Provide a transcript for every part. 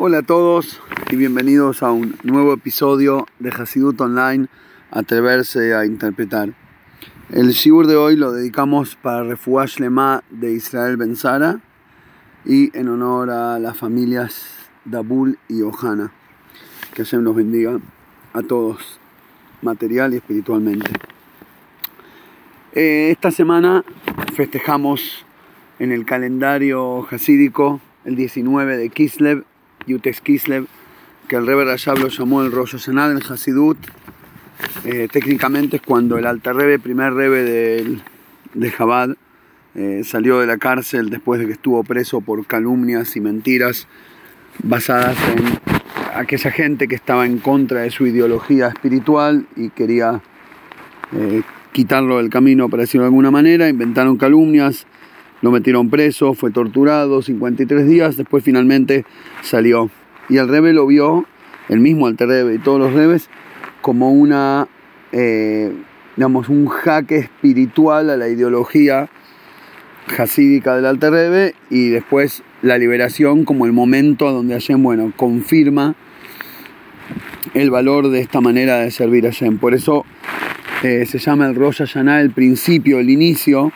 Hola a todos y bienvenidos a un nuevo episodio de Hasidut Online, Atreverse a Interpretar. El shiur de hoy lo dedicamos para Refuash Lema de Israel Benzara y en honor a las familias Dabul y Ohana. Que Hashem los bendiga a todos, material y espiritualmente. Eh, esta semana festejamos en el calendario hasídico el 19 de Kislev Yutex Kislev, que el Rebbe Rashab lo llamó el Rosh Hashanah del Hasidut. Eh, técnicamente es cuando el Alter Rebbe, primer Rebbe de, de Chabad, eh, salió de la cárcel después de que estuvo preso por calumnias y mentiras basadas en aquella gente que estaba en contra de su ideología espiritual y quería eh, quitarlo del camino, para decirlo de alguna manera. Inventaron calumnias, lo metieron preso, fue torturado 53 días, después finalmente salió. Y el Rebe lo vio, el mismo Alter Rebe y todos los Rebes, como una, eh, digamos, un jaque espiritual a la ideología hasídica del Alter Rebe y después la liberación como el momento donde Hashem, bueno, confirma el valor de esta manera de servir a Hashem. Por eso eh, se llama el Rosh Hashanah el principio, el inicio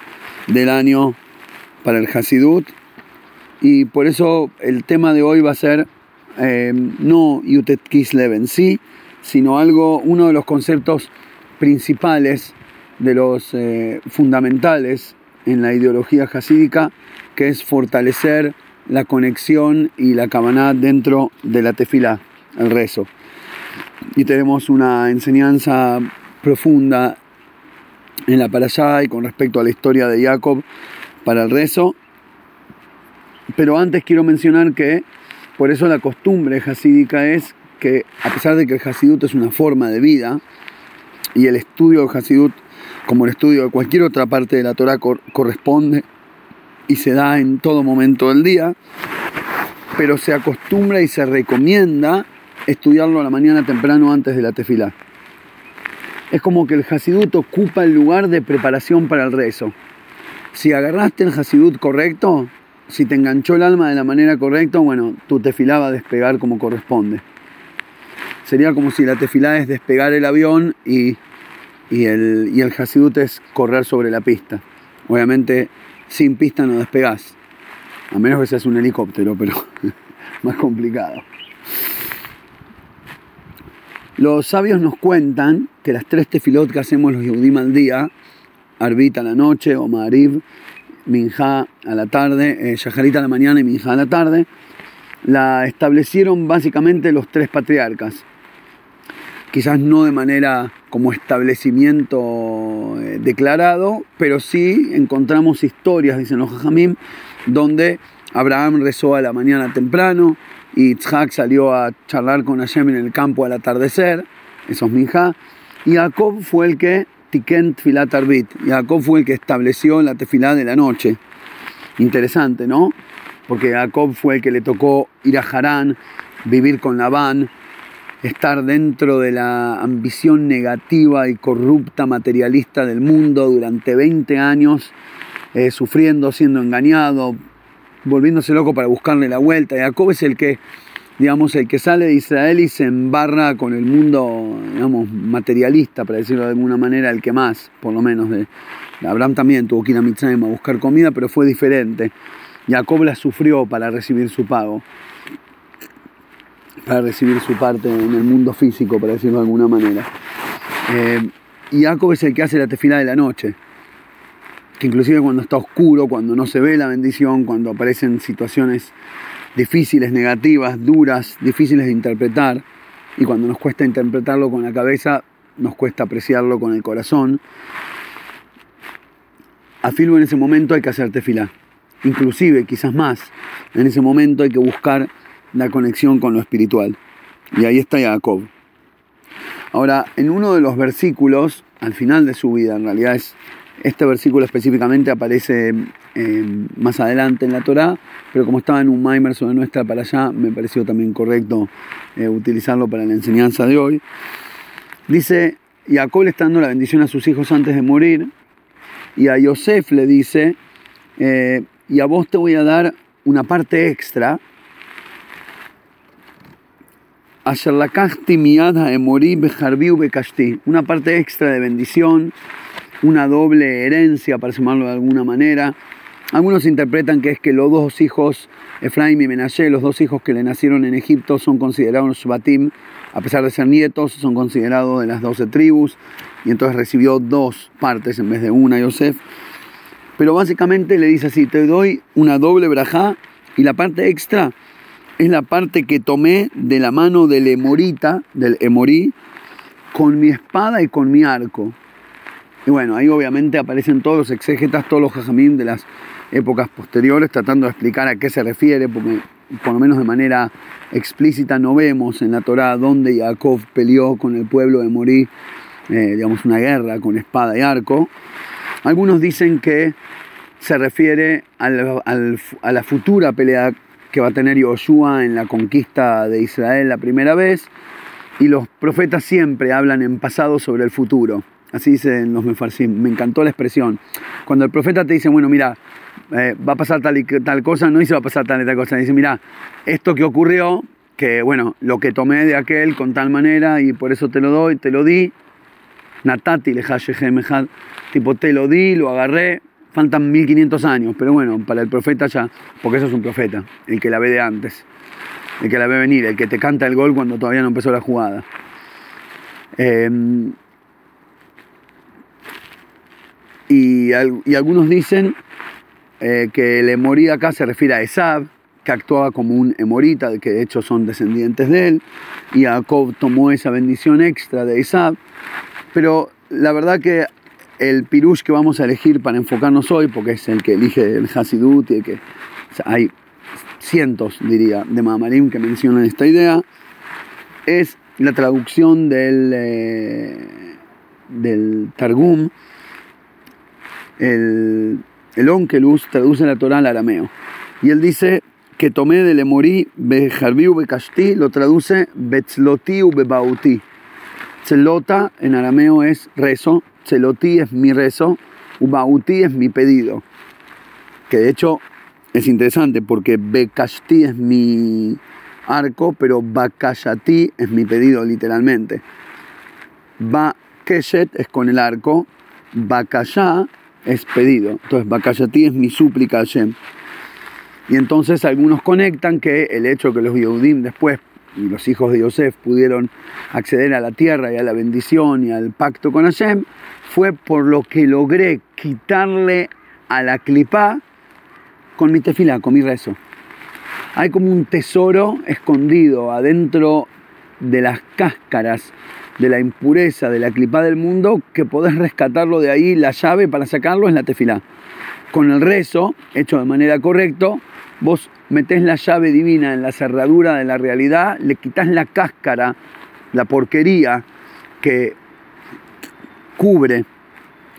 del año para el Hasidut. Y por eso el tema de hoy va a ser eh, no Yutet Kislev en sí, sino algo, uno de los conceptos principales, de los eh, fundamentales en la ideología hasídica, que es fortalecer la conexión y la cabaná dentro de la tefila, el rezo. Y tenemos una enseñanza profunda en la parashá y con respecto a la historia de Jacob para el rezo. Pero antes quiero mencionar que por eso la costumbre hasídica es que a pesar de que el hasidut es una forma de vida y el estudio del hasidut como el estudio de cualquier otra parte de la Torah corresponde y se da en todo momento del día, pero se acostumbra y se recomienda estudiarlo a la mañana temprano antes de la tefilá. Es como que el hasidut ocupa el lugar de preparación para el rezo si agarraste el Hasidut correcto, si te enganchó el alma de la manera correcta, bueno, tu tefilá va a despegar como corresponde. Sería como si la tefilá es despegar el avión y, el, y el Hasidut es correr sobre la pista. Obviamente, sin pista no despegás. A menos que seas un helicóptero, pero más complicado. Los sabios nos cuentan que las tres tefilot que hacemos los Yehudim al día Arbita a la noche o Marib, Minja a la tarde, eh, a la mañana y Minja a la tarde, la establecieron básicamente los tres patriarcas. Quizás no de manera como establecimiento eh, declarado, pero sí encontramos historias, dicen los Jajamim, donde Abraham rezó a la mañana temprano y Tzhak salió a charlar con Hashem en el campo al atardecer, eso es Minja, y Jacob fue el que Tiken Tfilat Arbit. Jacob fue el que estableció la tefilá de la noche. Interesante, ¿no? Porque Jacob fue el que le tocó ir a Harán, vivir con Labán, estar dentro de la ambición negativa y corrupta materialista del mundo durante 20 años, eh, sufriendo, siendo engañado, volviéndose loco para buscarle la vuelta. Jacob es el que digamos, el que sale de Israel y se embarra con el mundo, digamos, materialista, para decirlo de alguna manera, el que más, por lo menos. De, Abraham también tuvo que ir a Mitzrayim a buscar comida, pero fue diferente. Jacob la sufrió para recibir su pago, para recibir su parte en el mundo físico, para decirlo de alguna manera. Eh, y Jacob es el que hace la tefila de la noche, que inclusive cuando está oscuro, cuando no se ve la bendición, cuando aparecen situaciones difíciles, negativas, duras, difíciles de interpretar. Y cuando nos cuesta interpretarlo con la cabeza, nos cuesta apreciarlo con el corazón. Afirmo en ese momento hay que hacer tefilá. Inclusive, quizás más, en ese momento hay que buscar la conexión con lo espiritual. Y ahí está Jacob. Ahora, en uno de los versículos, al final de su vida, en realidad es este versículo específicamente aparece eh, más adelante en la Torá, pero como estaba en un Maimer sobre nuestra para allá, me pareció también correcto eh, utilizarlo para la enseñanza de hoy. Dice, Jacob le está dando la bendición a sus hijos antes de morir, y a Yosef le dice, eh, y a vos te voy a dar una parte extra, una parte extra de bendición, una doble herencia, para llamarlo de alguna manera. Algunos interpretan que es que los dos hijos, Efraim y Menashe, los dos hijos que le nacieron en Egipto, son considerados Shvatim, a pesar de ser nietos, son considerados de las doce tribus, y entonces recibió dos partes en vez de una, Yosef. Pero básicamente le dice así, te doy una doble brajá, y la parte extra es la parte que tomé de la mano del Emorita, del Emorí, con mi espada y con mi arco. Y bueno, ahí obviamente aparecen todos los exégetas, todos los jajamín de las épocas posteriores, tratando de explicar a qué se refiere, porque por lo menos de manera explícita no vemos en la Torá dónde Jacob peleó con el pueblo de Morí, eh, digamos, una guerra con espada y arco. Algunos dicen que se refiere a la futura pelea que va a tener Yoshua en la conquista de Israel la primera vez, y los profetas siempre hablan en pasado sobre el futuro. Así dicen los mefarsim. Me encantó la expresión. Cuando el profeta te dice, bueno, mira, eh, va a pasar tal y tal cosa, no dice va a pasar tal y tal cosa. Dice, mira, esto que ocurrió, que bueno, lo que tomé de aquel con tal manera y por eso te lo doy, te lo di. Natati le tipo te lo di, lo agarré. Faltan 1500 años, pero bueno, para el profeta ya, porque eso es un profeta, el que la ve de antes, el que la ve venir, el que te canta el gol cuando todavía no empezó la jugada. Eh, Y, algunos dicen eh, que el emorí acá se refiere a Esab, que actuaba como un emorita, que de hecho son descendientes de él, y Jacob tomó esa bendición extra de Esab. Pero la verdad que el pirush que vamos a elegir para enfocarnos hoy, porque es el que elige el Hasidut y que hay cientos, diría, de Mamarim que mencionan esta idea, es la traducción del, eh, del Targum el, el Onkelus traduce la Torah al arameo. Y él dice que tomé del Emorí Bejarbiu Bekashti, lo traduce Betzloti Bebauti. Tzelota en arameo es rezo, Tzeloti es mi rezo, Ubauti es mi pedido. Que de hecho es interesante porque Bekashti es mi arco, pero Bakashati es mi pedido literalmente. Ba Keshet es con el arco, Bakashá es pedido. Entonces, Bakayati es mi súplica a Hashem. Y entonces algunos conectan que el hecho que los Yehudim después y los hijos de Yosef pudieron acceder a la tierra y a la bendición y al pacto con Hashem fue por lo que logré quitarle a la clipá con mi tefila, con mi rezo. Hay como un tesoro escondido adentro de las cáscaras de la impureza de la clipa del mundo que podés rescatarlo de ahí, la llave para sacarlo es la tefilá. Con el rezo, hecho de manera correcta, vos metés la llave divina en la cerradura de la realidad, le quitas la cáscara, la porquería que cubre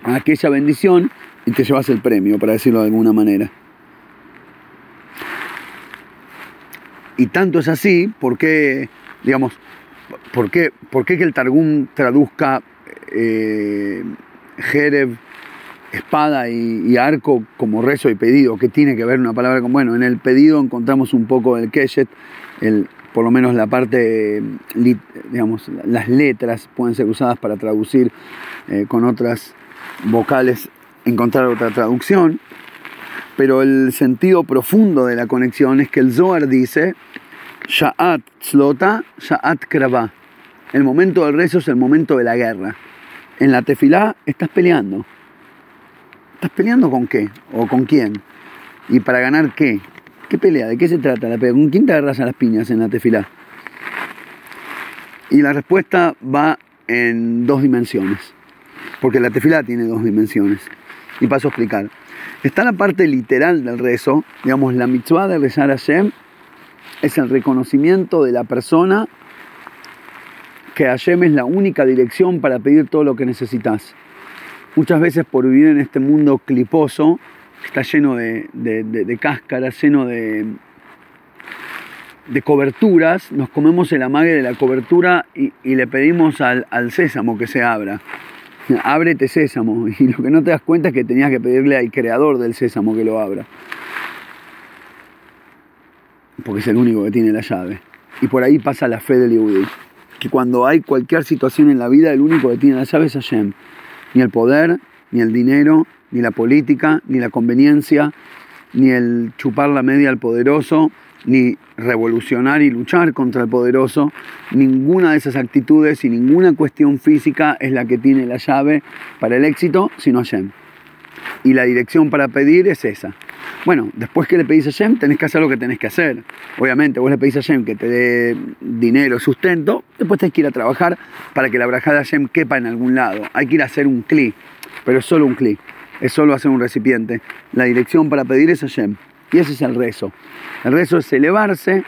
aquella bendición y te llevas el premio, para decirlo de alguna manera. Y tanto es así porque, digamos, ¿Por qué, que el Targum traduzca eh, Jereb, espada y, arco como rezo y pedido? ¿Qué tiene que ver una palabra con.? Bueno, en el pedido encontramos un poco el Keshet, el, por lo menos la parte, digamos, las letras pueden ser usadas para traducir eh, con otras vocales, encontrar otra traducción. Pero el sentido profundo de la conexión es que el Zohar dice Sha'at tzlota, sha'at krava. El momento del rezo es el momento de la guerra. En la tefilá estás peleando. ¿Estás peleando con qué? ¿O con quién? ¿Y para ganar qué? ¿Qué pelea? ¿De qué se trata la pelea? ¿Con quién te agarras a las piñas en la tefilá? Y la respuesta va en dos dimensiones. Porque la tefilá tiene dos dimensiones. Y paso a explicar. Está la parte literal del rezo, digamos, la mitzvah de rezar a Hashem es el reconocimiento de la persona que Hashem es la única dirección para pedir todo lo que necesitas. Muchas veces por vivir en este mundo cliposo, está lleno de, cáscaras, lleno de, de coberturas, nos comemos el amague de la cobertura y, le pedimos al, al, sésamo que se abra. Ábrete sésamo. Y lo que no te das cuenta es que tenías que pedirle al creador del sésamo que lo abra porque es el único que tiene la llave. Y por ahí pasa la fe del Yehudi. Que cuando hay cualquier situación en la vida, el único que tiene la llave es Hashem. Ni el poder, ni el dinero, ni la política, ni la conveniencia, ni el chupar la media al poderoso, ni revolucionar y luchar contra el poderoso. Ninguna de esas actitudes y ninguna cuestión física es la que tiene la llave para el éxito, sino Hashem. Y la dirección para pedir es esa. Bueno, después que le pedís a Hashem, tenés que hacer lo que tenés que hacer. Obviamente, vos le pedís a Hashem que te dé dinero, sustento, después tenés que ir a trabajar para que la braja de Hashem quepa en algún lado. Hay que ir a hacer un clic, pero es solo un clic, es solo hacer un recipiente. La dirección para pedir es Hashem. Y ese es el rezo. El rezo es elevarse,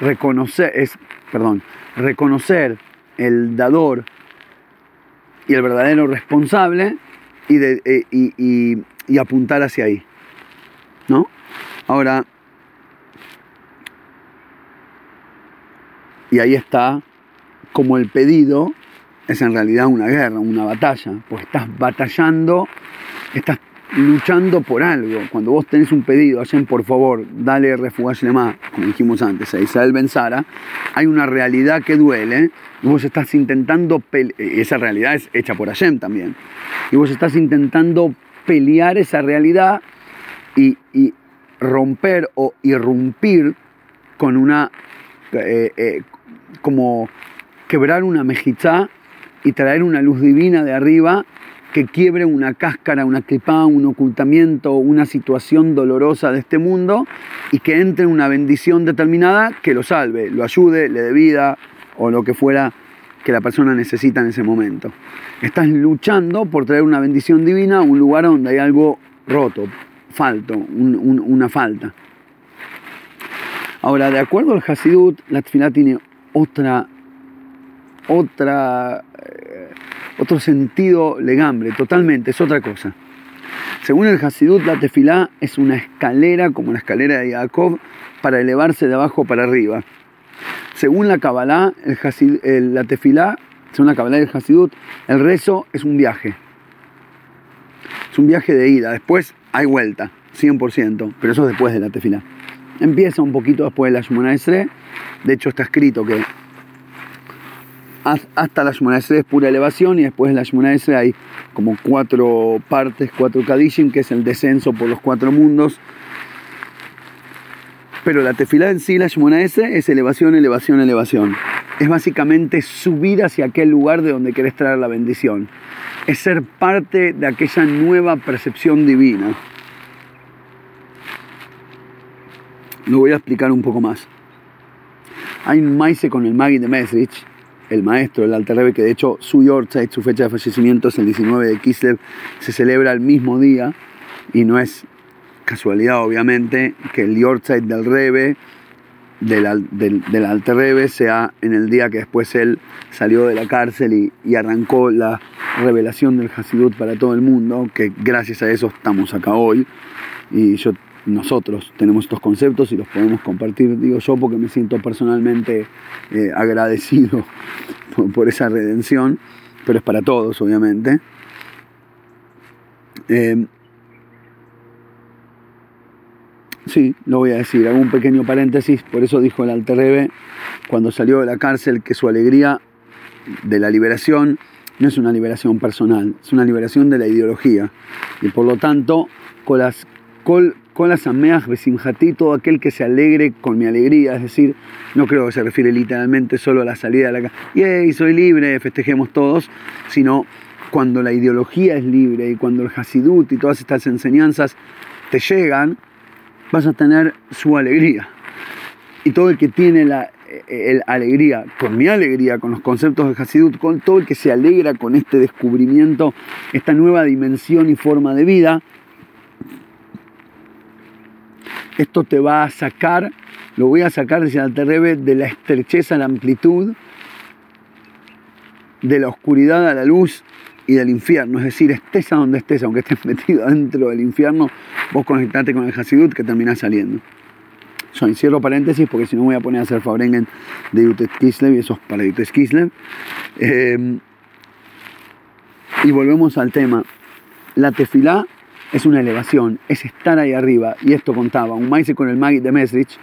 reconocer, es, perdón, reconocer el dador y el verdadero responsable y, eh, y apuntar hacia ahí. ¿No? Ahora, y ahí está como el pedido es en realidad una guerra, una batalla, pues estás batallando, estás luchando por algo. Cuando vos tenés un pedido, hacen por favor, dale refugio más, como dijimos antes, a Israel Benzara, hay una realidad que duele, y vos estás intentando, esa realidad es hecha por Hashem también, y vos estás intentando pelear esa realidad y, romper o irrumpir con una, eh, eh, como quebrar una mejizá y traer una luz divina de arriba que quiebre una cáscara, una clipá, un ocultamiento, una situación dolorosa de este mundo y que entre una bendición determinada que lo salve, lo ayude, le dé vida o lo que fuera que la persona necesita en ese momento. Estás luchando por traer una bendición divina a un lugar donde hay algo roto, falto, una falta. Ahora, de acuerdo al Hasidut, la tefilá tiene otra, otra otro sentido legambre, totalmente, es otra cosa. Según el Hasidut, la tefilá es una escalera, como la escalera de Jacob, para elevarse de abajo para arriba. Según la Kabbalah, el la tefilá, según la Kabbalah del Hasidut, el rezo es un viaje. Es un viaje de ida, después vuelta, 100%, pero eso es después de la tefilá. Empieza un poquito después de la Shemona Esre, de hecho está escrito que hasta la Shemona es pura elevación y después de la Shemona hay como cuatro partes, cuatro Kadishim, que es el descenso por los cuatro mundos. Pero la tefilá en sí, la Shemona es elevación, elevación, elevación. Es básicamente subir hacia aquel lugar de donde querés traer la bendición. Es ser parte de aquella nueva percepción divina. Lo voy a explicar un poco más. Hay un maíz con el Magi de Mesrich el maestro, el Alter Rebbe, que de hecho su Yortzeit, su fecha de fallecimiento es el 19 de Kislev, se celebra el mismo día y no es casualidad obviamente que el Yortzeit del Rebbe, del, del, Alter Rebbe, sea en el día que después él salió de la cárcel y, arrancó la revelación del Hasidut para todo el mundo, que gracias a eso estamos acá hoy y yo nosotros tenemos estos conceptos y los podemos compartir, digo yo, porque me siento personalmente eh, agradecido por, esa redención, pero es para todos, obviamente. Eh, sí, lo voy a decir, hago un pequeño paréntesis, por eso dijo el Alterrebe cuando salió de la cárcel que su alegría de la liberación no es una liberación personal, es una liberación de la ideología. Y por lo tanto, con las, con, con las ameas besimjatí, todo aquel que se alegre con mi alegría, es decir, no creo que se refiere literalmente solo a la salida de la casa, y soy libre, festejemos todos, sino cuando la ideología es libre y cuando el Hasidut y todas estas enseñanzas te llegan, vas a tener su alegría. Y todo el que tiene la alegría, con mi alegría, con los conceptos del Hasidut, con todo el que se alegra con este descubrimiento, esta nueva dimensión y forma de vida, esto te va a sacar, lo voy a sacar, decía el Terrebe, de la estrecheza a la amplitud, de la oscuridad a la luz y del infierno. Es decir, estés a donde estés, aunque estés metido dentro del infierno, vos conectate con el Hasidut que terminás saliendo. Yo encierro paréntesis porque si no voy a poner a hacer Fabrengen de Yutet Kislev y eso es para Yutet Kislev. Eh, y volvemos al tema. La tefilá es una elevación, es estar ahí arriba. Y esto contaba, un maíz con el Magid de Mesrich,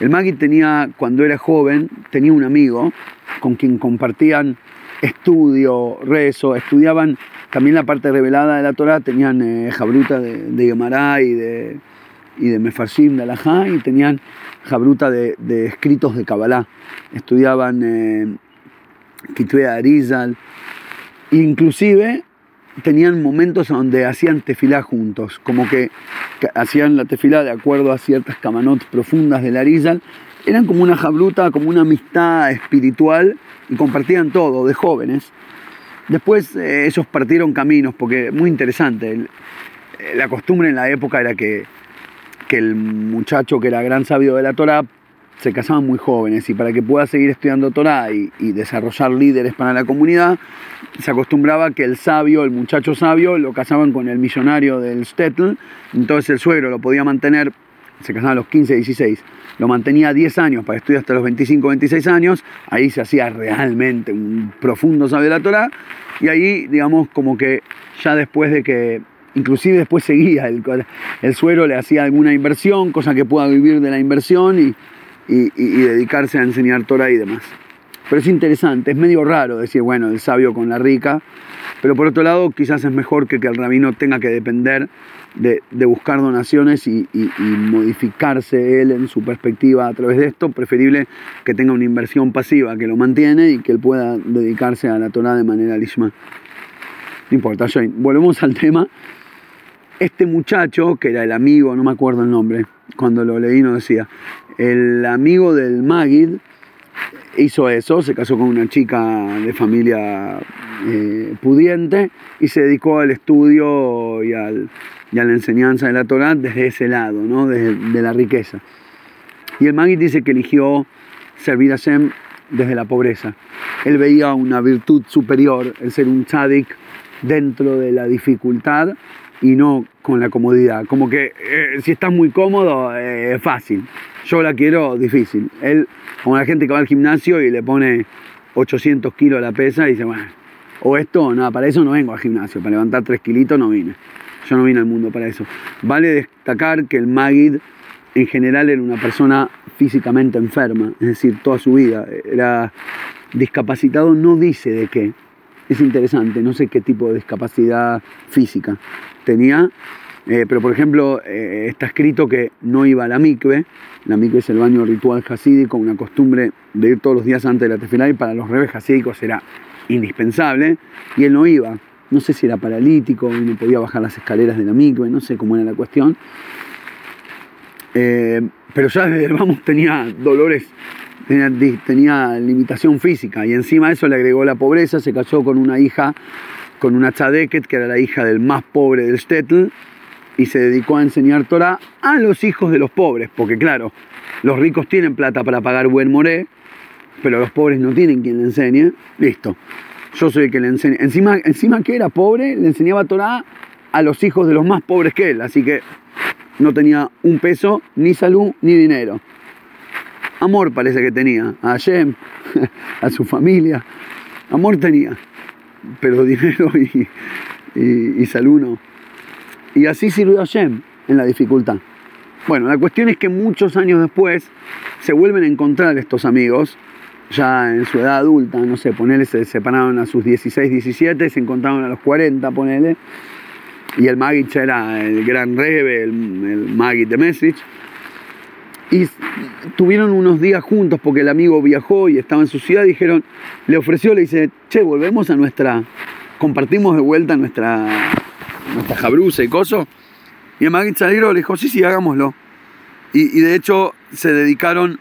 El Magid tenía, cuando era joven, tenía un amigo con quien compartían estudio, rezo, estudiaban también la parte revelada de la Torah, tenían eh, jabruta de, de Gemara y de, y de Mefarshim, de Alajá, y tenían jabruta de, escritos de Kabbalah. Estudiaban eh, Arizal, inclusive tenían momentos donde hacían tefilá juntos, como que, hacían la tefilá de acuerdo a ciertas kamanot profundas del Arizal, eran como una jabruta, como una amistad espiritual y compartían todo de jóvenes. Después eh, ellos partieron caminos, porque muy interesante, eh, la costumbre en la época era que, que el muchacho que era gran sabio de la Torah se casaban muy jóvenes y para que pueda seguir estudiando Torah y, y desarrollar líderes para la comunidad, se acostumbraba que el sabio, el muchacho sabio, lo casaban con el millonario del Stetl, entonces el suegro lo podía mantener, se casaban a los 15, 16, lo mantenía 10 años para estudiar hasta los 25, 26 años, ahí se hacía realmente un profundo sabio de la Torah, y ahí, digamos, como que ya después de que, inclusive después seguía, el, el suegro le hacía alguna inversión, cosa que pueda vivir de la inversión y- y dedicarse a enseñar Torah y demás. Pero es interesante, es medio raro decir, bueno, el sabio con la rica, pero por otro lado quizás es mejor que, que el rabino tenga que depender de, de buscar donaciones y, modificarse él en su perspectiva a través de esto, preferible que tenga una inversión pasiva que lo mantiene y que él pueda dedicarse a la Torah de manera lishma. No importa, Join. Volvemos al tema. Este muchacho, que era el amigo, no me acuerdo el nombre, cuando lo leí no decía, el amigo del Magid hizo eso, se casó con una chica de familia eh, pudiente y se dedicó al estudio y, al- y a la enseñanza de la Torah desde ese lado, ¿no? desde de la riqueza. Y el Magid dice que eligió servir a Shem desde la pobreza. Él veía una virtud superior, el ser un tzadik dentro de la dificultad y no con la comodidad. Como que eh, si estás muy cómodo, eh, es fácil. Yo la quiero difícil. Él, como la gente que va al gimnasio y le pone 800 kilos a la pesa y dice, bueno, o esto nada, para eso no vengo al gimnasio, para levantar 3 kilitos no vine. Yo no vine al mundo para eso. Vale destacar que el Magid en general era una persona físicamente enferma, es decir, toda su vida. Era discapacitado, no dice de qué. Es interesante, no sé qué tipo de discapacidad física tenía, eh, pero por ejemplo eh, está escrito que no iba a la mikve. La mikve es el baño ritual hasídico, una costumbre de ir todos los días antes de la tefilá y para los rebes hasídicos era indispensable. Y él no iba. No sé si era paralítico y no podía bajar las escaleras de la mikve, no sé cómo era la cuestión. Eh, pero ya desde el vamos tenía dolores, tenía, tenía limitación física y encima de eso le agregó la pobreza, se casó con una hija, con una tzadeket, que era la hija del más pobre del Stetl, y se dedicó a enseñar Torah a los hijos de los pobres, porque claro, los ricos tienen plata para pagar buen moré, pero los pobres no tienen quien le enseñe, listo. Yo soy el que le enseña. Encima, encima que era pobre, le enseñaba Torah a los hijos de los más pobres que él, así que no tenía un peso, ni salud, ni dinero. Amor parece que tenía, a Hashem, a su familia. Amor tenía, pero dinero y, y- salud no. Y así sirvió Hashem en la dificultad. Bueno, la cuestión es que muchos años después se vuelven a encontrar estos amigos, ya en su edad adulta, no sé, ponele, se separaron a sus 16, 17, se encontraron a los 40, ponele, y el Magid ya era el gran rebe, el, el Magid de Mesrich. Y tuvieron unos días juntos porque el amigo viajó y estaba en su ciudad. Dijeron, le ofreció, le dice, che, volvemos a nuestra, compartimos de vuelta nuestra, nuestra jabruza y coso. Y el Magid Saliro le dijo, sí, sí, hagámoslo. Y, y de hecho se dedicaron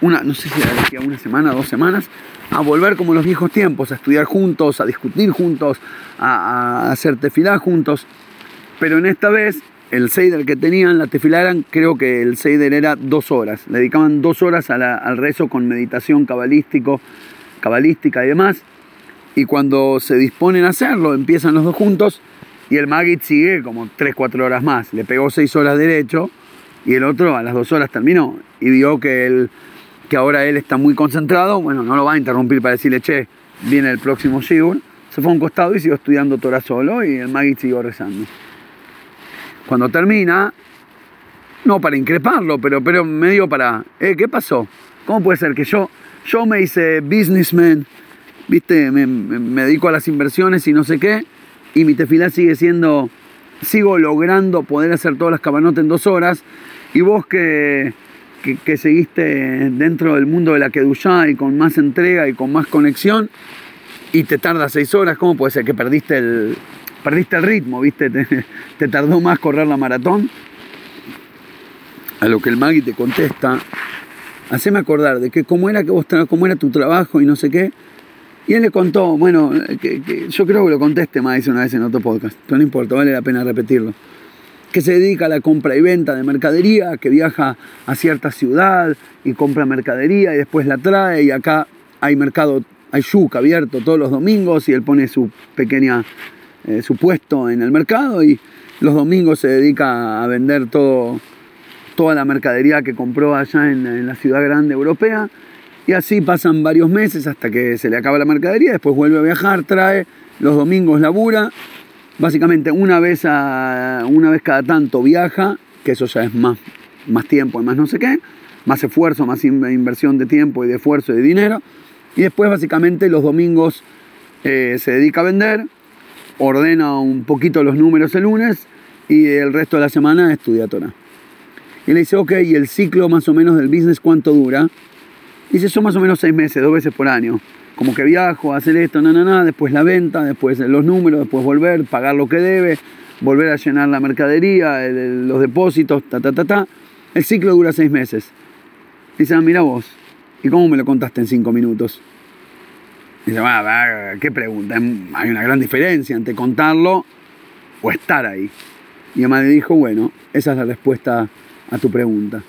una, no sé si era una semana, dos semanas, a volver como los viejos tiempos, a estudiar juntos, a discutir juntos, a, a hacer tefilá juntos. Pero en esta vez, el Seider que tenían, la tefilá eran, creo que el Seider era dos horas. Le dedicaban dos horas a al rezo con meditación cabalístico, cabalística y demás. Y cuando se disponen a hacerlo, empiezan los dos juntos y el Magid sigue como 3, 4 horas más. Le pegó 6 horas derecho y el otro a las 2 horas terminó. Y vio que, él, que ahora él está muy concentrado, bueno, no lo va a interrumpir para decirle, che, viene el próximo Shigur. Se fue a un costado y siguió estudiando Torah solo y el Magid siguió rezando. Cuando termina, no para increparlo, pero, pero medio para, eh, ¿qué pasó? ¿Cómo puede ser que yo, yo me hice businessman, viste, me, me dedico a las inversiones y no sé qué, y mi tefilá sigue siendo, sigo logrando poder hacer todas las cabanotas en dos horas, y vos que, que, seguiste dentro del mundo de la Kedushá y con más entrega y con más conexión, y te tarda seis horas, ¿cómo puede ser que perdiste el, perdiste el ritmo, viste? Te, tardó más correr la maratón. A lo que el Magui te contesta, haceme acordar de que cómo era que vos cómo era tu trabajo y no sé qué. Y él le contó, bueno, que, yo creo que lo conteste más una vez en otro podcast, pero no importa, vale la pena repetirlo. Que se dedica a la compra y venta de mercadería, que viaja a cierta ciudad y compra mercadería y después la trae y acá hay mercado, hay yuca abierto todos los domingos y él pone su pequeña, eh, su puesto en el mercado y los domingos se dedica a vender todo, toda la mercadería que compró allá en, la ciudad grande europea. Y así pasan varios meses hasta que se le acaba la mercadería, después vuelve a viajar, trae, los domingos labura, básicamente una vez, a, una vez cada tanto viaja, que eso ya es más, más tiempo y más no sé qué, más esfuerzo, más inversión de tiempo y de esfuerzo y de dinero. Y después básicamente los domingos eh, se dedica a vender, ordena un poquito los números el lunes y el resto de la semana estudia Torah. Y le dice, ok, ¿y el ciclo más o menos del business cuánto dura? Dice, son más o menos seis meses, dos veces por año. Como que viajo, hacer esto, na, na, na, después la venta, después los números, después volver, pagar lo que debe, volver a llenar la mercadería, los depósitos, ta, ta, ta, ta. El ciclo dura seis meses. Dice, ah, mira vos, ¿y cómo me lo contaste en cinco minutos? Dice, bueno, ¿qué pregunta? Hay una gran diferencia entre contarlo o estar ahí. Y además le dijo, bueno, esa es la respuesta a tu pregunta.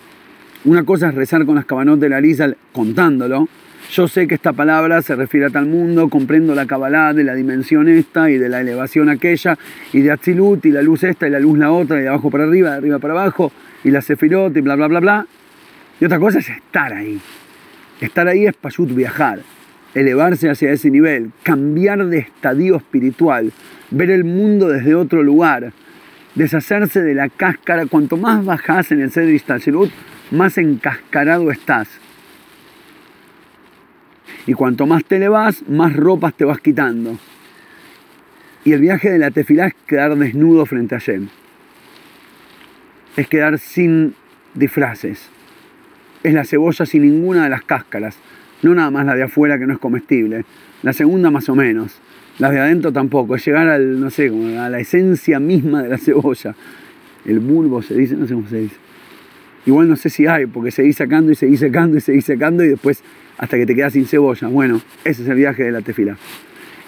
Una cosa es rezar con las cabanotas de la risa contándolo. Yo sé que esta palabra se refiere a tal mundo, comprendo la cabalá de la dimensión esta y de la elevación aquella, y de Atzilut, y la luz esta y la luz la otra, y de abajo para arriba, de arriba para abajo, y la sefirot, y bla, bla, bla, bla. Y otra cosa es estar ahí. Estar ahí es payut viajar, elevarse hacia ese nivel, cambiar de estadio espiritual, ver el mundo desde otro lugar, deshacerse de la cáscara. Cuanto más bajas en el Cedric Talshirut, más encascarado estás. Y cuanto más te elevas, más ropas te vas quitando. Y el viaje de la tefilá es quedar desnudo frente a Yem. Es quedar sin disfraces. Es la cebolla sin ninguna de las cáscaras. No nada más la de afuera que no es comestible. La segunda más o menos. Las de adentro tampoco. Es llegar al, no sé, a la esencia misma de la cebolla. El bulbo se dice, no sé cómo se dice. Igual no sé si hay, porque seguís sacando y seguís sacando y seguís sacando y después hasta que te quedas sin cebolla. Bueno, ese es el viaje de la tefila.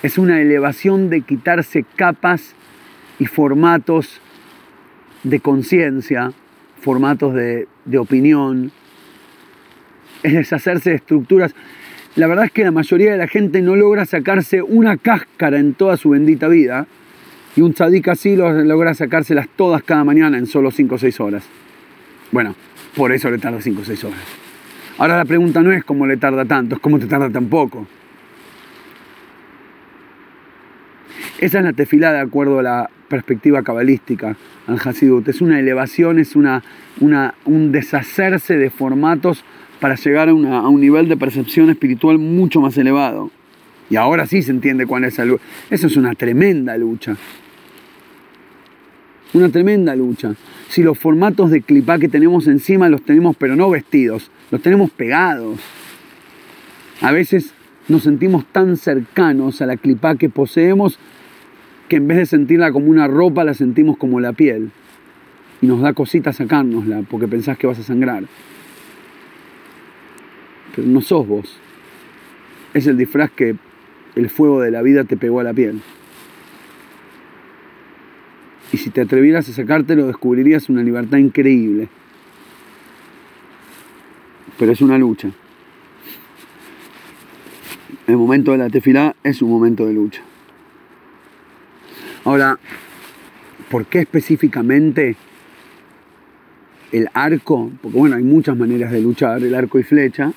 Es una elevación de quitarse capas y formatos de conciencia, formatos de, de opinión. Es deshacerse de estructuras. La verdad es que la mayoría de la gente no logra sacarse una cáscara en toda su bendita vida. Y un tzadik así logra sacárselas todas cada mañana en solo 5 o 6 horas. Bueno, por eso le tarda 5 o 6 horas. Ahora la pregunta no es cómo le tarda tanto, es cómo te tarda tan poco. Esa es la tefilá de acuerdo a la perspectiva cabalística al Hasidut. Es una elevación, es una, una, un deshacerse de formatos para llegar a, a, un nivel de percepción espiritual mucho más elevado. Y ahora sí se entiende cuál es esa lucha. Eso es una tremenda lucha. Una tremenda lucha. Si los formatos de clipá que tenemos encima los tenemos, pero no vestidos, los tenemos pegados. A veces nos sentimos tan cercanos a la clipá que poseemos que en vez de sentirla como una ropa, la sentimos como la piel. Y nos da cosita sacárnosla porque pensás que vas a sangrar. Pero no sos vos. Es el disfraz que el fuego de la vida te pegó a la piel. Y si te atrevieras a sacártelo, descubrirías una libertad increíble. Pero es una lucha. El momento de la tefilá es un momento de lucha. Ahora, ¿por qué específicamente el arco? Porque bueno, hay muchas maneras de luchar, el arco y flecha.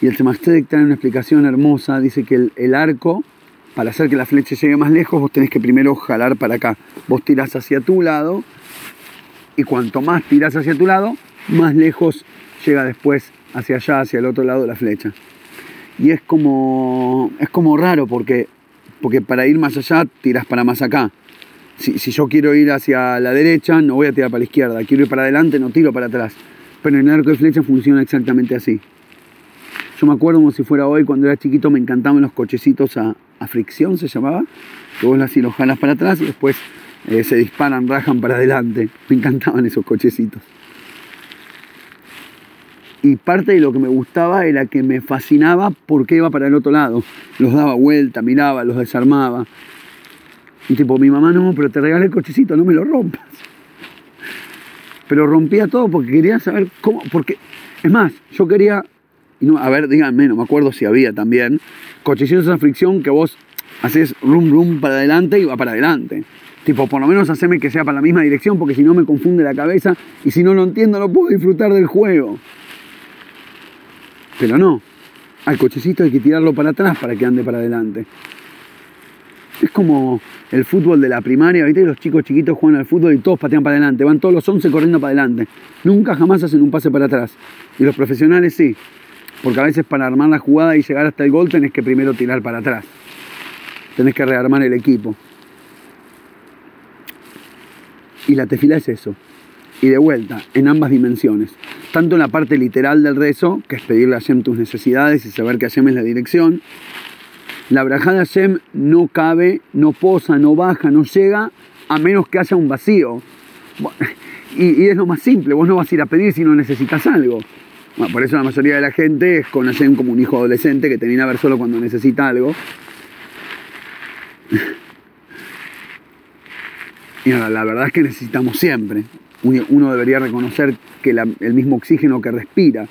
Y el Tzemach tiene una explicación hermosa, dice que el arco para hacer que la flecha llegue más lejos, vos tenés que primero jalar para acá. Vos tirás hacia tu lado y cuanto más tiras hacia tu lado, más lejos llega después hacia allá, hacia el otro lado de la flecha. Y es como, es como raro porque, porque para ir más allá tiras para más acá. Si, si, yo quiero ir hacia la derecha, no voy a tirar para la izquierda. Quiero ir para adelante, no tiro para atrás. Pero en el arco de flecha funciona exactamente así. Yo me acuerdo como si fuera hoy, cuando era chiquito me encantaban los cochecitos a, a fricción, se llamaba. Que vos así los jalas para atrás y después eh, se disparan, rajan para adelante. Me encantaban esos cochecitos. Y parte de lo que me gustaba era que me fascinaba porque iba para el otro lado. Los daba vuelta, miraba, los desarmaba. Y tipo, mi mamá no, pero te regalé el cochecito, no me lo rompas. Pero rompía todo porque quería saber cómo, porque, es más, yo quería, no, a ver, díganme, no me acuerdo si había también, cochecitos a fricción que vos haces rum rum para adelante y va para adelante. Tipo, por lo menos haceme que sea para la misma dirección porque si no me confunde la cabeza y si no lo entiendo no puedo disfrutar del juego. Pero no, al cochecito hay que tirarlo para atrás para que ande para adelante. Es como el fútbol de la primaria, ¿viste? Los chicos chiquitos juegan al fútbol y todos patean para adelante, van todos los 11 corriendo para adelante. Nunca jamás hacen un pase para atrás. Y los profesionales sí, porque a veces para armar la jugada y llegar hasta el gol tenés que primero tirar para atrás. Tenés que rearmar el equipo. Y la tefila es eso. Y de vuelta, en ambas dimensiones. Tanto en la parte literal del rezo, que es pedirle a Hashem tus necesidades y saber que Hashem es la dirección. La brajada Hashem no cabe, no posa, no baja, no llega, a menos que haya un vacío. Y, y es lo más simple, vos no vas a ir a pedir si no necesitas algo. Por eso la mayoría de la gente es con como un hijo adolescente que termina a ver solo cuando necesita algo. Y la, la verdad es que necesitamos siempre. Uno debería reconocer que el mismo oxígeno que respira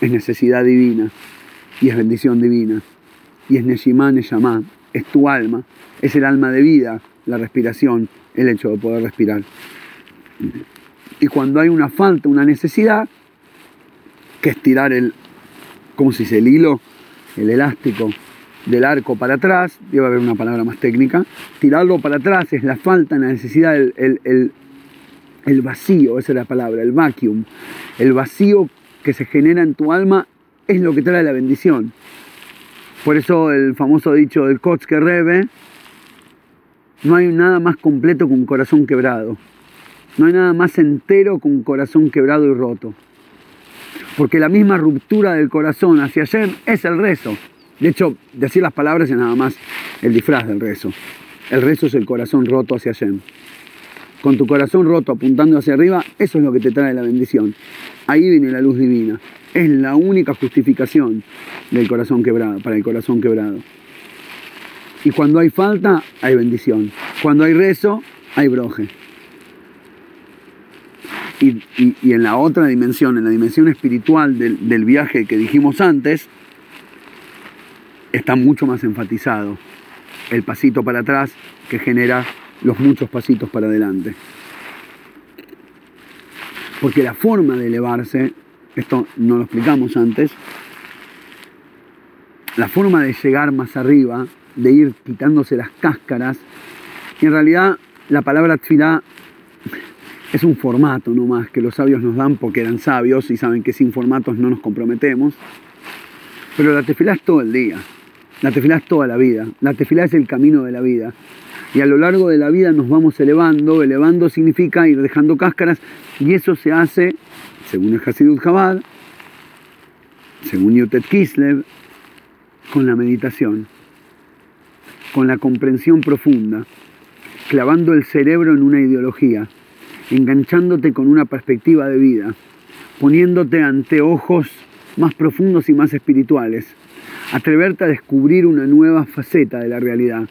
es necesidad divina y es bendición divina. Y es Neshimá, Neshama, es tu alma, es el alma de vida, la respiración, el hecho de poder respirar. Y cuando hay una falta, una necesidad, que es tirar el, ¿cómo se dice? El hilo, el elástico del arco para atrás, debe haber una palabra más técnica, tirarlo para atrás es la falta, la necesidad, el, el, el, vacío, esa es la palabra, el vacuum, el vacío que se genera en tu alma es lo que trae la bendición. Por eso el famoso dicho del Kotzke Rebe, no hay nada más completo que un corazón quebrado. No hay nada más entero que un corazón quebrado y roto. Porque la misma ruptura del corazón hacia ayer es el rezo. De hecho, decir las palabras es nada más el disfraz del rezo. El rezo es el corazón roto hacia Hashem. Con tu corazón roto apuntando hacia arriba, eso es lo que te trae la bendición. Ahí viene la luz divina. Es la única justificación del corazón quebrado, para el corazón quebrado. Y cuando hay falta, hay bendición. Cuando hay rezo, hay broje. Y, en la otra dimensión, en la dimensión espiritual del, del viaje que dijimos antes, está mucho más enfatizado el pasito para atrás que genera los muchos pasitos para adelante. Porque la forma de elevarse, esto no lo explicamos antes, la forma de llegar más arriba, de ir quitándose las cáscaras, y en realidad la palabra tfilá es un formato nomás que los sabios nos dan porque eran sabios y saben que sin formatos no nos comprometemos, pero la tefilá es todo el día. La tefilá es toda la vida. La tefilá es el camino de la vida. Y a lo largo de la vida nos vamos elevando. Elevando significa ir dejando cáscaras. Y eso se hace, según el Hasidut Chabad, según Yutet Kislev, con la meditación, con la comprensión profunda, clavando el cerebro en una ideología, enganchándote con una perspectiva de vida, poniéndote ante ojos más profundos y más espirituales atreverte a descubrir una nueva faceta de la realidad,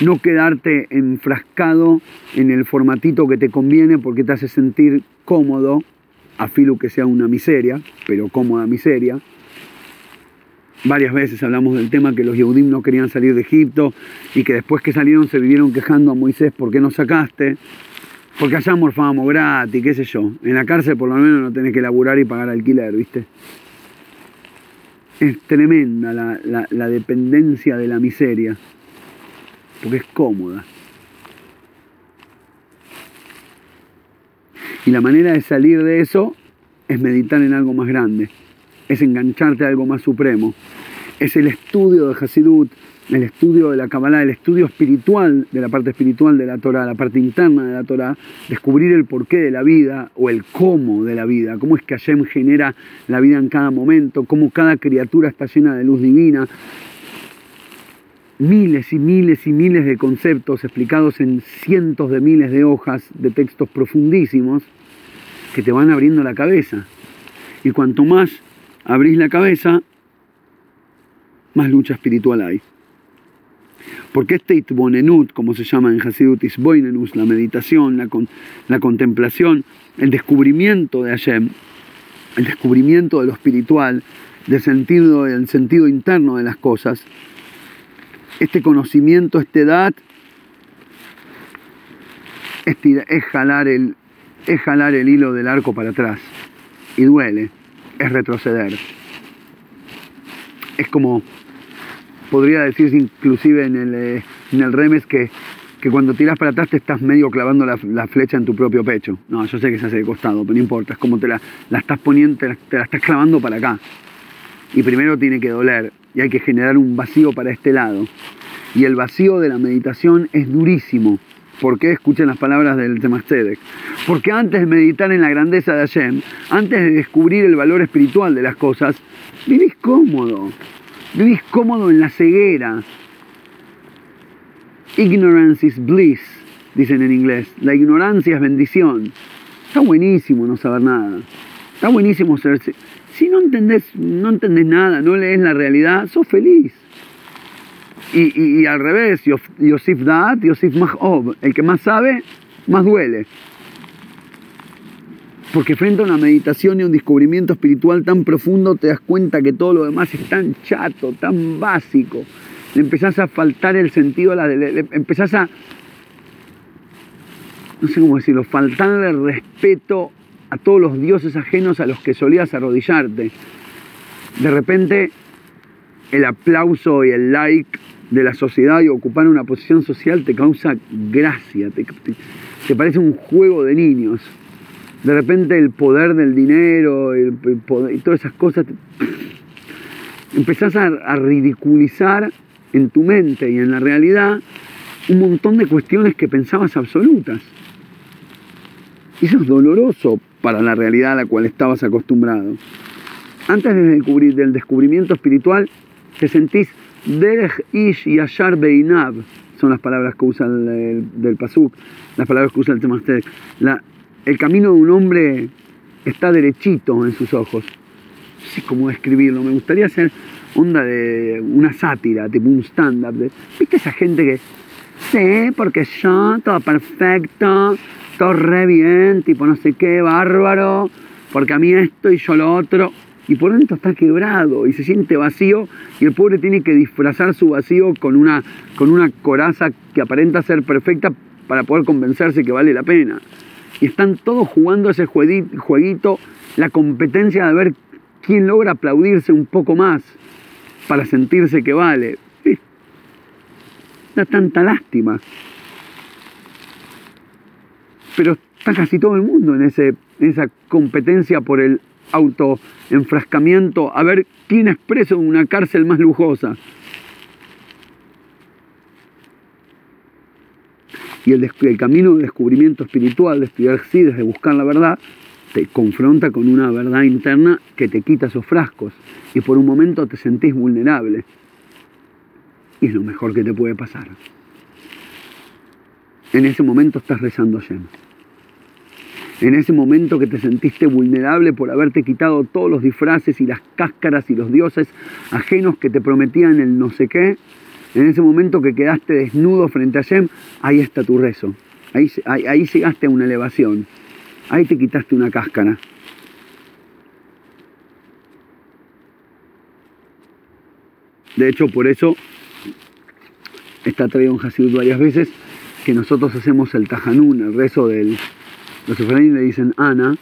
no quedarte enfrascado en el formatito que te conviene porque te hace sentir cómodo, a filo que sea una miseria, pero cómoda miseria. Varias veces hablamos del tema que los Yehudim no querían salir de Egipto y que después que salieron se vivieron quejando a Moisés, ¿por qué no sacaste? Porque allá morfábamos gratis, qué sé yo. En la cárcel por lo menos no tenés que laburar y pagar alquiler, ¿viste? es tremenda la, la, dependencia de la miseria, porque es cómoda. Y la manera de salir de eso es meditar en algo más grande, es engancharte a algo más supremo. Es el estudio de Hasidut, el estudio de la Kabbalah, el estudio espiritual de la parte espiritual de la Torah, la parte interna de la Torah, descubrir el porqué de la vida o el cómo de la vida, cómo es que Hashem genera la vida en cada momento, cómo cada criatura está llena de luz divina. Miles y miles y miles de conceptos explicados en cientos de miles de hojas de textos profundísimos que te van abriendo la cabeza. Y cuanto más abrís la cabeza, más lucha espiritual hay. Porque este itbonenut, como se llama en Hasidut Isboinenus, la meditación, la, la contemplación, el descubrimiento de Hashem, el descubrimiento de lo espiritual, del sentido, el sentido interno de las cosas, este conocimiento, este edad, es, jalar el, es jalar el hilo del arco para atrás. Y duele, es retroceder. Es como podría decirse inclusive en el, eh, en el remes que, que cuando tiras para atrás te estás medio clavando la, flecha en tu propio pecho. No, yo sé que se hace de costado, pero no importa, es como te la, la estás poniendo, te la, estás clavando para acá. Y primero tiene que doler y hay que generar un vacío para este lado. Y el vacío de la meditación es durísimo. ¿Por qué? Escuchen las palabras del Tzedek. Porque antes de meditar en la grandeza de Hashem, antes de descubrir el valor espiritual de las cosas, vivís cómodo. Vivís cómodo en la ceguera. Ignorance is bliss, dicen en inglés. La ignorancia es bendición. Está buenísimo no saber nada. Está buenísimo ser... Si no entendés, no nada, no lees la realidad, sos feliz. Y, al revés, Yosif Da'at, Yosif Mahov. El que más sabe, más duele. Porque frente a una meditación y un descubrimiento espiritual tan profundo te das cuenta que todo lo demás es tan chato, tan básico. Le empezás a faltar el sentido, la, le, empezás a, no sé cómo decirlo, faltarle respeto a todos los dioses ajenos a los que solías arrodillarte. De repente el aplauso y el like de la sociedad y ocupar una posición social te causa gracia, te parece un juego de niños de repente el poder del dinero y todas esas cosas, empezás a, ridiculizar en tu mente y en la realidad un montón de cuestiones que pensabas absolutas. Y eso es doloroso para la realidad a la cual estabas acostumbrado. Antes del descubrimiento espiritual, te sentís Derech Ish Yashar Beinab, son las palabras que usa el, del Pasuk, las palabras que usa el Temastek. La, el camino de un hombre está derechito en sus ojos. No sé cómo describirlo, me gustaría hacer onda de una sátira, tipo un stand-up. ¿Viste esa gente que, sí, porque yo, todo perfecto, todo re bien, tipo no sé qué, bárbaro, porque a mí esto y yo lo otro, y por dentro está quebrado y se siente vacío y el pobre tiene que disfrazar su vacío con una, con una coraza que aparenta ser perfecta para poder convencerse que vale la pena y están todos jugando ese jueguito, la competencia de ver quién logra aplaudirse un poco más para sentirse que vale. Da tanta lástima. Pero está casi todo el mundo en, esa competencia por el autoenfrascamiento, a ver quién es preso en una cárcel más lujosa. Y el, camino de descubrimiento espiritual, de estudiar Sides, de buscar la verdad, te confronta con una verdad interna que te quita esos frascos y por un momento te sentís vulnerable. Y es lo mejor que te puede pasar. En ese momento estás rezando lleno. En ese momento que te sentiste vulnerable por haberte quitado todos los disfraces y las cáscaras y los dioses ajenos que te prometían el no sé qué, en ese momento que quedaste desnudo frente a Shem, ahí está tu rezo. Ahí, ahí, llegaste a una elevación. Ahí te quitaste una cáscara. De hecho, por eso está traído en Hasidut varias veces que nosotros hacemos el Tajanún, el rezo del. Los efraín le dicen Ana,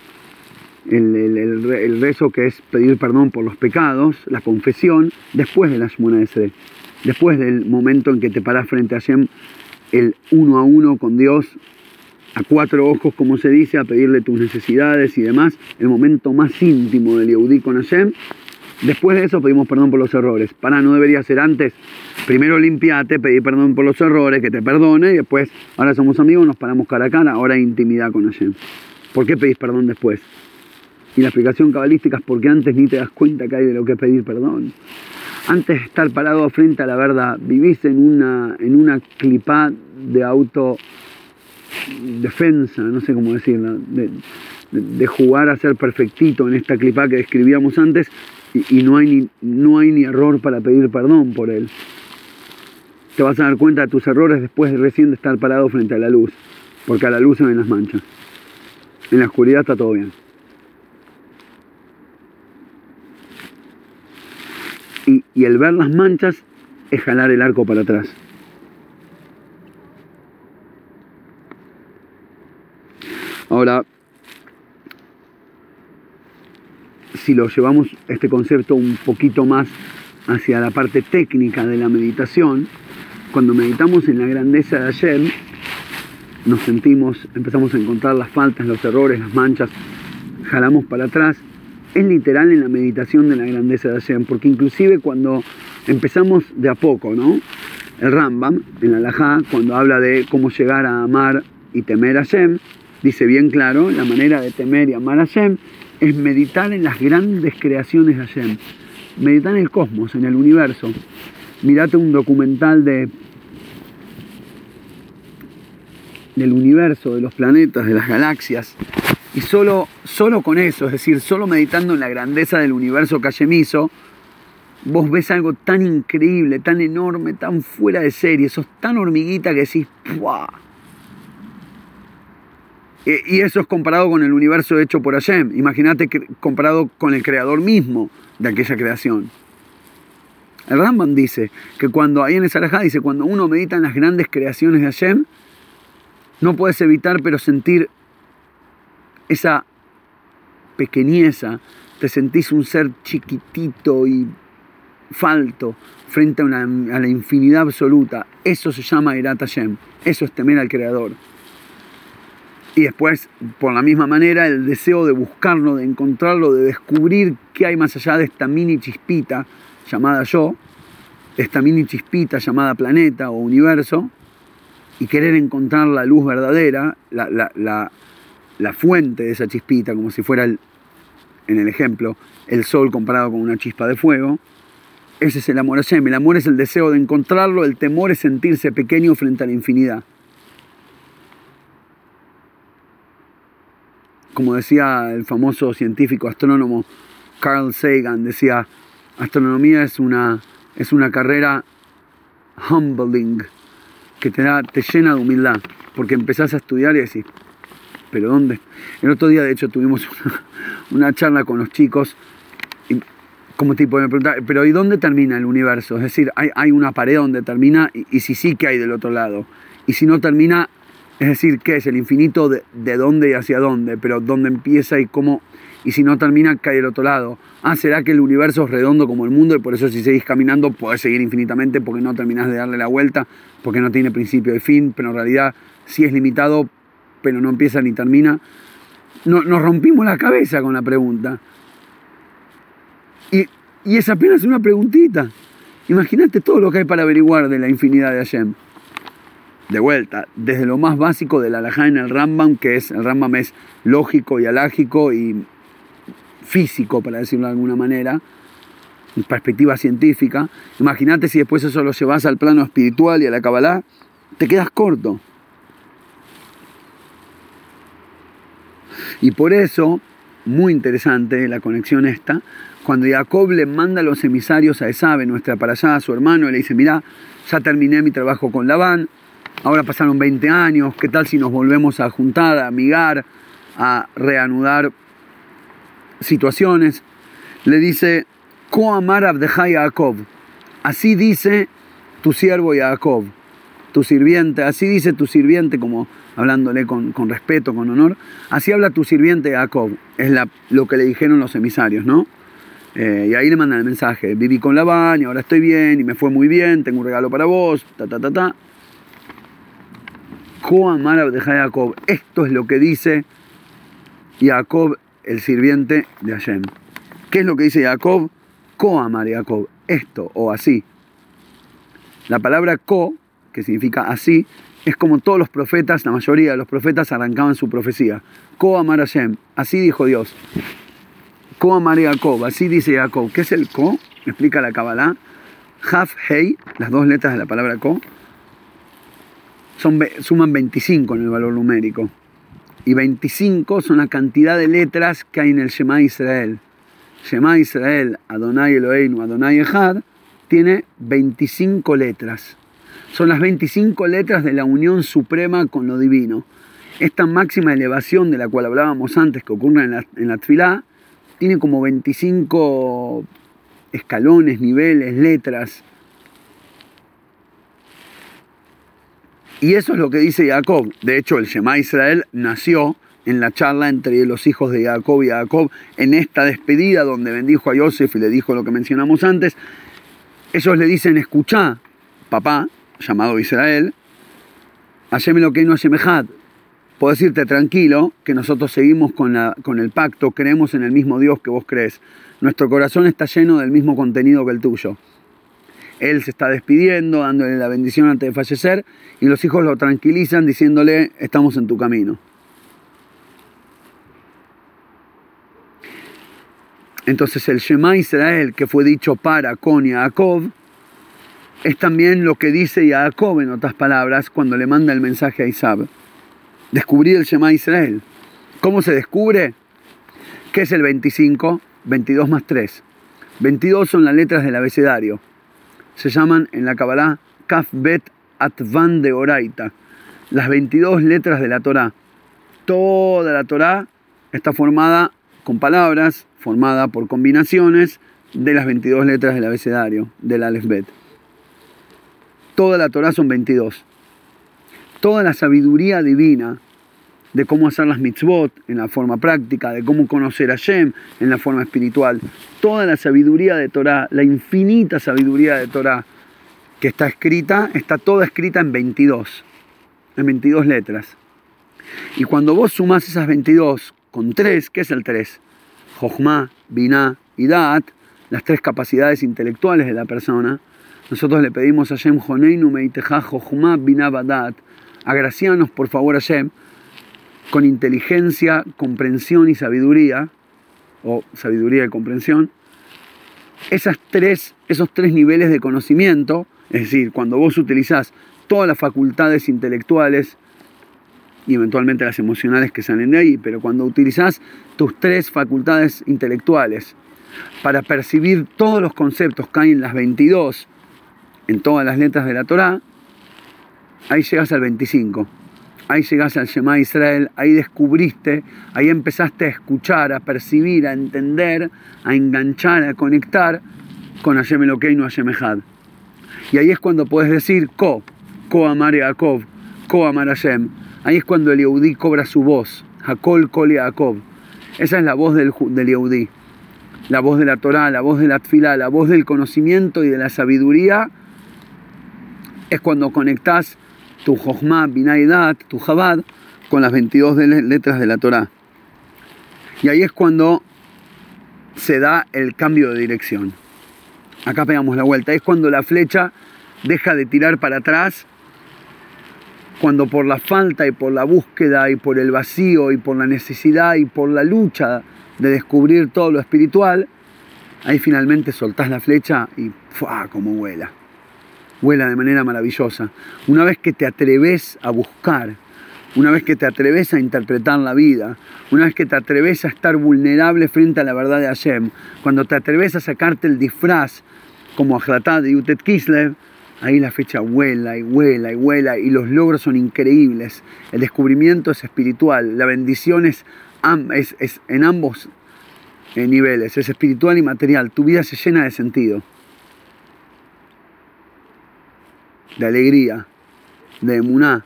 el, el, rezo que es pedir perdón por los pecados, la confesión, después de la Shmona Esre después del momento en que te paras frente a Hashem, el uno a uno con Dios, a cuatro ojos, como se dice, a pedirle tus necesidades y demás, el momento más íntimo del Yehudí con Hashem. Después de eso pedimos perdón por los errores. Para, no debería ser antes. Primero limpiate, pedir perdón por los errores, que te perdone, y después, ahora somos amigos, nos paramos cara a cara, ahora hay intimidad con Hashem. ¿Por qué pedís perdón después? Y la explicación cabalística es porque antes ni te das cuenta que hay de lo que pedir perdón. Antes de estar parado frente a la verdad, vivís en una, en una clipá de auto defensa, no sé cómo decirlo, de, jugar a ser perfectito en esta clipa que describíamos antes y, no, hay ni, no hay ni error para pedir perdón por él. Te vas a dar cuenta de tus errores después de recién de estar parado frente a la luz, porque a la luz se ven las manchas. En la oscuridad está todo bien. Y, el ver las manchas es jalar el arco para atrás. Ahora, si lo llevamos este concepto un poquito más hacia la parte técnica de la meditación, cuando meditamos en la grandeza de Hashem, nos sentimos, empezamos a encontrar las faltas, los errores, las manchas, jalamos para atrás. Es literal en la meditación de la grandeza de Hashem, porque inclusive cuando empezamos de a poco, ¿no? El Rambam, en la Lajá, cuando habla de cómo llegar a amar y temer a Hashem, dice bien claro, la manera de temer y amar a Hashem es meditar en las grandes creaciones de Hashem, meditar en el cosmos, en el universo. Mirate un documental de del universo, de los planetas, de las galaxias. Y solo, solo con eso, es decir, solo meditando en la grandeza del universo que hizo, vos ves algo tan increíble, tan enorme, tan fuera de serie, sos tan hormiguita que decís, ¡puah! Eh, y eso es comparado con el universo hecho por Hashem. Imagínate comparado con el creador mismo de aquella creación. El Rambam dice que cuando, ahí en el Sarajá dice, cuando uno medita en las grandes creaciones de Hashem, no puedes evitar pero sentir esa pequeñeza, te sentís un ser chiquitito y falto frente a, la infinidad absoluta. Eso se llama Hashem, eso es temer al Creador. Y después, por la misma manera, el deseo de buscarlo, de encontrarlo, de descubrir qué hay más allá de esta mini chispita llamada yo, esta mini chispita llamada planeta o universo, y querer encontrar la luz verdadera, la, fuente de esa chispita, como si fuera, el, en el ejemplo, el sol comparado con una chispa de fuego. Ese es el amor a. El amor es el deseo de encontrarlo, el temor es sentirse pequeño frente a la infinidad. como decía el famoso científico astrónomo Carl Sagan, decía, astronomía es una, es una carrera humbling, que te, da, te llena de humildad, porque empezás a estudiar y decís, ¿pero dónde? El otro día, de hecho, tuvimos una, charla con los chicos y como tipo me pero ¿y dónde termina el universo? Es decir, hay, hay una pared donde termina y, si sí, ¿qué hay del otro lado? Y si no termina, es decir, ¿qué es el infinito de, dónde y hacia dónde? Pero dónde empieza y cómo, y si no termina, cae del otro lado. Ah, ¿será que el universo es redondo como el mundo y por eso si seguís caminando podés seguir infinitamente porque no terminás de darle la vuelta, porque no tiene principio y fin, pero en realidad sí es limitado, pero no empieza ni termina? No, nos rompimos la cabeza con la pregunta. Y, y es apenas una preguntita. Imagínate todo lo que hay para averiguar de la infinidad de Hashem de vuelta, desde lo más básico de la alajá en el Rambam, que es, el Rambam es lógico y alágico y físico, para decirlo de alguna manera, en perspectiva científica. Imagínate si después eso lo llevas al plano espiritual y a la Kabbalah, te quedas corto. Y por eso, muy interesante la conexión esta, cuando Jacob le manda los emisarios a Esabe, nuestra para allá, a su hermano, y le dice, mira, ya terminé mi trabajo con Labán, Ahora pasaron 20 años, ¿qué tal si nos volvemos a juntar, a amigar, a reanudar situaciones? Le dice, Koamar Abdejai Jacob. Así dice tu siervo Jacob, tu sirviente, así dice tu sirviente, como hablándole con, respeto, con honor. Así habla tu sirviente Jacob. Es lo que le dijeron los emisarios, ¿no? Eh, y ahí le mandan el mensaje, viví con la baña, ahora estoy bien y me fue muy bien, tengo un regalo para vos, ta, ta, ta, ta. Ko amar de Jacob. Esto es lo que dice Jacob, el sirviente de Hashem. ¿Qué es lo que dice Jacob? Ko amar Jacob. Esto o así. La palabra ko, que significa así, es como todos los profetas, la mayoría de los profetas arrancaban su profecía. Ko amar Hashem. Así dijo Dios. Ko amar Jacob. Así dice Jacob. ¿Qué es el ko? Explica la Kabbalah. Haf, Hei, las dos letras de la palabra ko, son, suman 25 en el valor numérico. Y 25 son la cantidad de letras que hay en el Shema Israel. Shema Israel, Adonai Eloheinu, Adonai Echad, tiene 25 letras. Son las 25 letras de la unión suprema con lo divino. Esta máxima elevación de la cual hablábamos antes, que ocurre en la, en la Tfilá, tiene como 25 escalones, niveles, letras. Y eso es lo que dice Jacob. De hecho, el Shema Israel nació en la charla entre los hijos de Jacob y Jacob, en esta despedida donde bendijo a Yosef y le dijo lo que mencionamos antes. Ellos le dicen, escucha, papá, llamado Israel, haceme lo que no semejad. Puedo decirte tranquilo que nosotros seguimos con, la, con el pacto, creemos en el mismo Dios que vos crees. Nuestro corazón está lleno del mismo contenido que el tuyo. Él se está despidiendo, dándole la bendición antes de fallecer, y los hijos lo tranquilizan diciéndole, estamos en tu camino. Entonces el Shema Israel, que fue dicho para con es también lo que dice Jacob en otras palabras cuando le manda el mensaje a Isab. Descubrir el Shema Israel. ¿Cómo se descubre? ¿Qué es el 25? 22 más 3. 22 son las letras del abecedario. Se llaman en la Kabbalah Kaf Bet Atvan de Oraita. Las 22 letras de la Torah. Toda la Torah está formada con palabras, formada por combinaciones de las 22 letras del abecedario, del Aleph Bet. Toda la Torah son 22. Toda la sabiduría divina de cómo hacer las mitzvot en la forma práctica, de cómo conocer a Shem en la forma espiritual. Toda la sabiduría de Torah, la infinita sabiduría de Torah que está escrita, está toda escrita en 22, en 22 letras. Y cuando vos sumás esas 22 con 3, ¿qué es el 3? Jochma, Binah y Da'at, las tres capacidades intelectuales de la persona, nosotros le pedimos a Shem Honeinu Meiteja Jochma Binah Badat, agracianos por favor a Shem, con inteligencia, comprensión y sabiduría, o sabiduría y comprensión, tres, esos tres niveles de conocimiento, es decir, cuando vos utilizás todas las facultades intelectuales y eventualmente las emocionales que salen de ahí, pero cuando utilizás tus tres facultades intelectuales para percibir todos los conceptos que hay en las 22, en todas las letras de la Torá, ahí llegas al 25 ahí llegaste al Shema Israel, ahí descubriste, ahí empezaste a escuchar, a percibir, a entender, a enganchar, a conectar con Hashem Elokeinu, Hashem Echad. Y ahí es cuando puedes decir Ko, Ko Amar Yaakov, Ko Amar Hashem. Ahí es cuando el Yehudí cobra su voz, Hakol Kol Yaakov. Esa es la voz del, del. La voz de la Torah, la voz de la la voz del conocimiento y de la sabiduría. Es cuando conectas tu Jochma, Binaidat, tu Jabad, con las 22 letras de la Torah. Y ahí es cuando se da el cambio de dirección. Acá pegamos la vuelta. Es cuando la flecha deja de tirar para atrás, cuando por la falta y por la búsqueda y por el vacío y por la necesidad y por la lucha de descubrir todo lo espiritual, ahí finalmente soltás la flecha y ¡fua! como vuela vuela de manera maravillosa. Una vez que te atreves a buscar, una vez que te atreves a interpretar la vida, una vez que te atreves a estar vulnerable frente a la verdad de Hashem, cuando te atreves a sacarte el disfraz como Ajlatá de Yutet Kislev, ahí la fecha vuela y vuela y vuela y los logros son increíbles. El descubrimiento es espiritual, la bendición es, es en ambos eh, niveles, es espiritual y material. Tu vida se llena de sentido. De alegría, de emuná,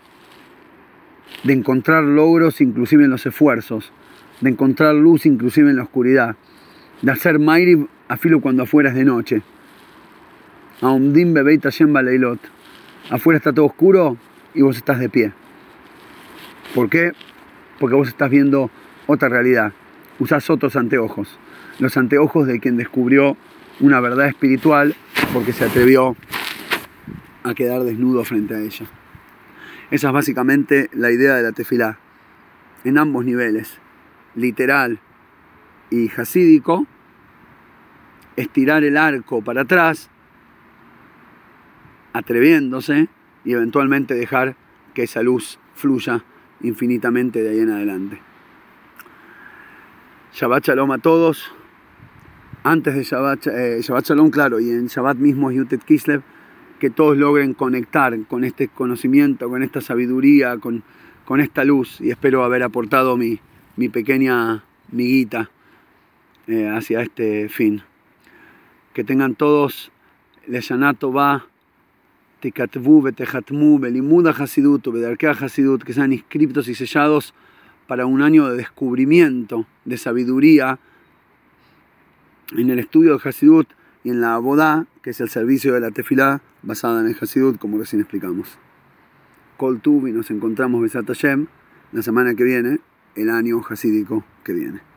de encontrar logros inclusive en los esfuerzos, de encontrar luz inclusive en la oscuridad, de hacer mairi a filo cuando afuera es de noche. Aumdim bebeita Afuera está todo oscuro y vos estás de pie. ¿Por qué? Porque vos estás viendo otra realidad, usás otros anteojos, los anteojos de quien descubrió una verdad espiritual porque se atrevió a quedar desnudo frente a ella. Esa es básicamente la idea de la tefilá, en ambos niveles, literal y jasídico, estirar el arco para atrás, atreviéndose y eventualmente dejar que esa luz fluya infinitamente de ahí en adelante. Shabbat Shalom a todos. Antes de Shabbat, eh, Shabbat Shalom, claro, y en Shabbat mismo Yutet Kislev, que todos logren conectar con este conocimiento, con esta sabiduría, con, con esta luz. Y espero haber aportado mi, mi pequeña miguita eh, hacia este fin. Que tengan todos Leshanato va Tikatvu, Betejatmu, Belimuda Hasidut, Bedarkea Hasidut, que sean inscriptos y sellados para un año de descubrimiento, de sabiduría, en el estudio de Hasidut y en la Abodá, que es el servicio de la tefilá basada en el Hasidut, como recién explicamos. Y nos encontramos Besat Hashem la semana que viene, el año hasídico que viene.